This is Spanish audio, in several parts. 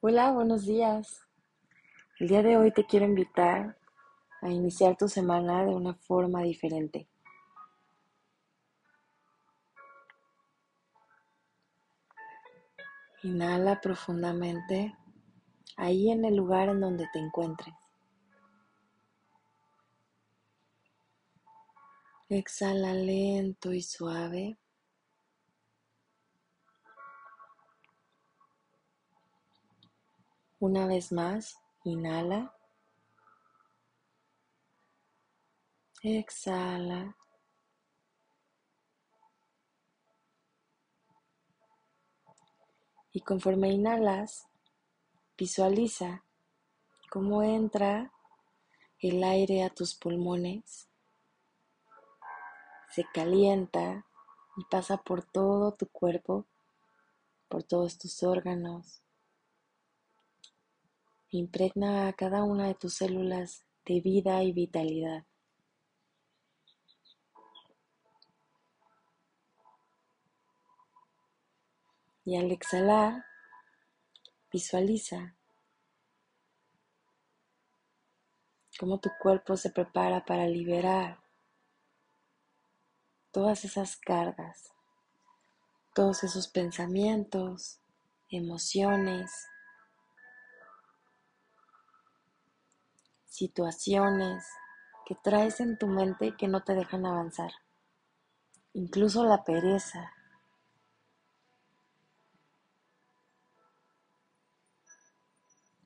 Hola, buenos días. El día de hoy te quiero invitar a iniciar tu semana de una forma diferente. Inhala profundamente ahí en el lugar en donde te encuentres. Exhala lento y suave. Una vez más, inhala. Exhala. Y conforme inhalas, visualiza cómo entra el aire a tus pulmones, se calienta y pasa por todo tu cuerpo, por todos tus órganos. Impregna a cada una de tus células de vida y vitalidad. Y al exhalar, visualiza cómo tu cuerpo se prepara para liberar todas esas cargas, todos esos pensamientos, emociones, situaciones que traes en tu mente que no te dejan avanzar, incluso la pereza,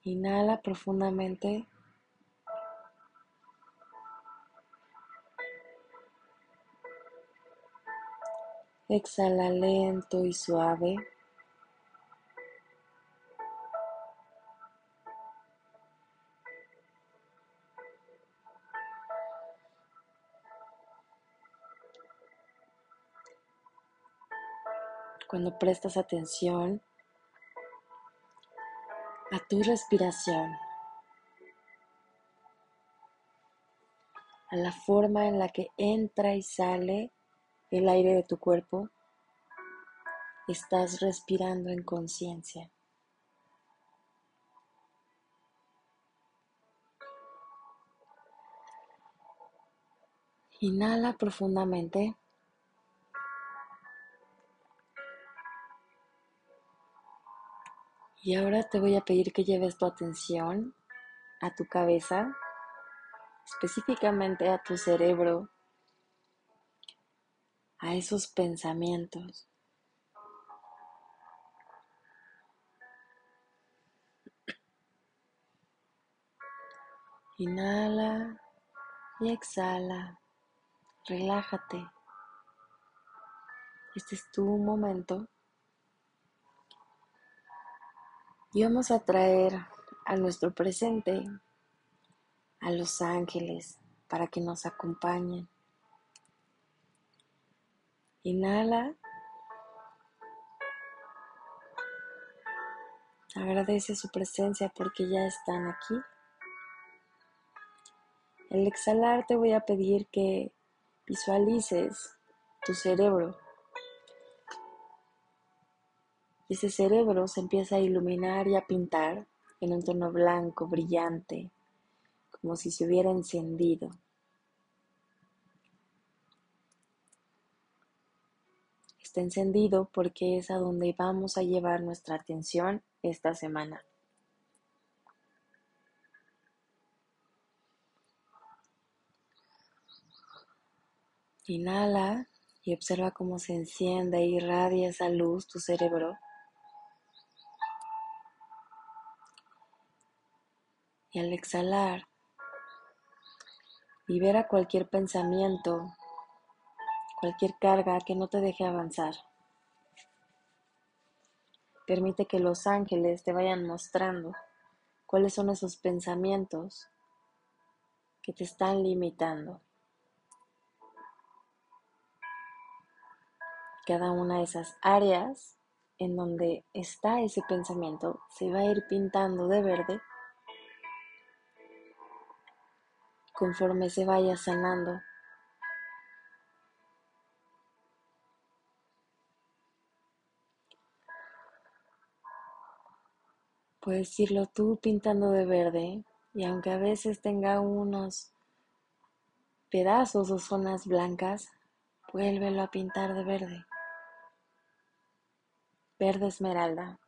Inhala profundamente. Exhala lento y suave. Cuando prestas atención a tu respiración, a la forma en la que entra y sale el aire de tu cuerpo, estás respirando en conciencia. Inhala profundamente. Y ahora te voy a pedir que lleves tu atención a tu cabeza, específicamente a tu cerebro, a esos pensamientos. Inhala y exhala. Relájate. Este es tu momento Y vamos a traer a nuestro presente a los ángeles para que nos acompañen. Inhala. Agradece su presencia porque ya están aquí. Al exhalar te voy a pedir que visualices tu cerebro ese cerebro se empieza a iluminar y a pintar en un tono blanco, brillante, como si se hubiera encendido. Está encendido porque es a donde vamos a llevar nuestra atención esta semana. Inhala y observa cómo se enciende e irradia esa luz tu cerebro y al exhalar libera cualquier pensamiento, cualquier carga que no te deje avanzar. Permite que los ángeles te vayan mostrando cuáles son esos pensamientos que te están limitando. Cada una de esas áreas en donde está ese pensamiento se va a ir pintando de verde conforme se vaya sanando. Puedes irlo tú pintando de verde y aunque a veces tenga unos pedazos o zonas blancas, vuélvelo a pintar de verde. Verde esmeralda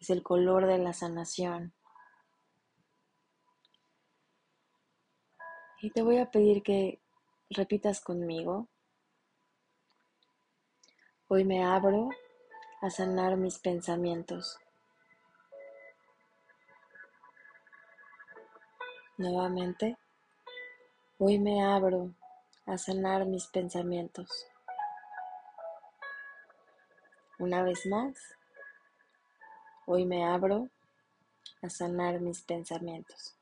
es el color de la sanación. Y te voy a pedir que repitas conmigo. Hoy me abro a sanar mis pensamientos. Nuevamente, hoy me abro a sanar mis pensamientos. Una vez más, hoy me abro a sanar mis pensamientos.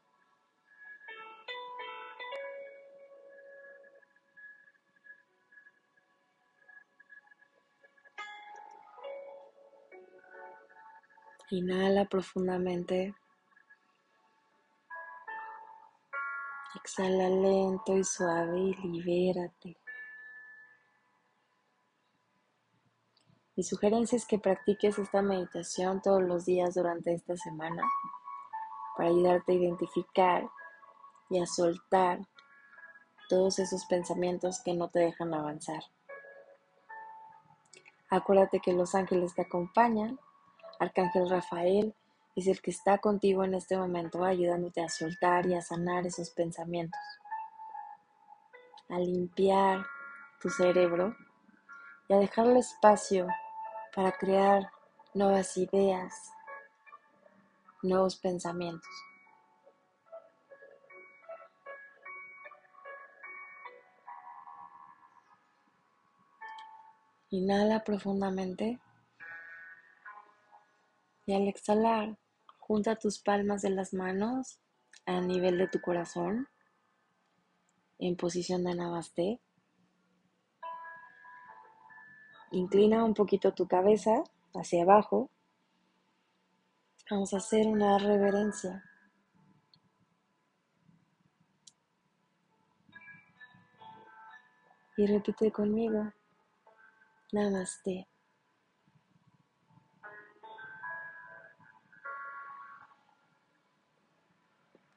Inhala profundamente. Exhala lento y suave y libérate. Mi sugerencia es que practiques esta meditación todos los días durante esta semana para ayudarte a identificar y a soltar todos esos pensamientos que no te dejan avanzar. Acuérdate que los ángeles te acompañan. Arcángel Rafael es el que está contigo en este momento ayudándote a soltar y a sanar esos pensamientos, a limpiar tu cerebro y a dejarle espacio para crear nuevas ideas, nuevos pensamientos. Inhala profundamente y al exhalar Junta tus palmas de las manos a nivel de tu corazón en posición de namaste. Inclina un poquito tu cabeza hacia abajo. Vamos a hacer una reverencia. Y repite conmigo. Namaste.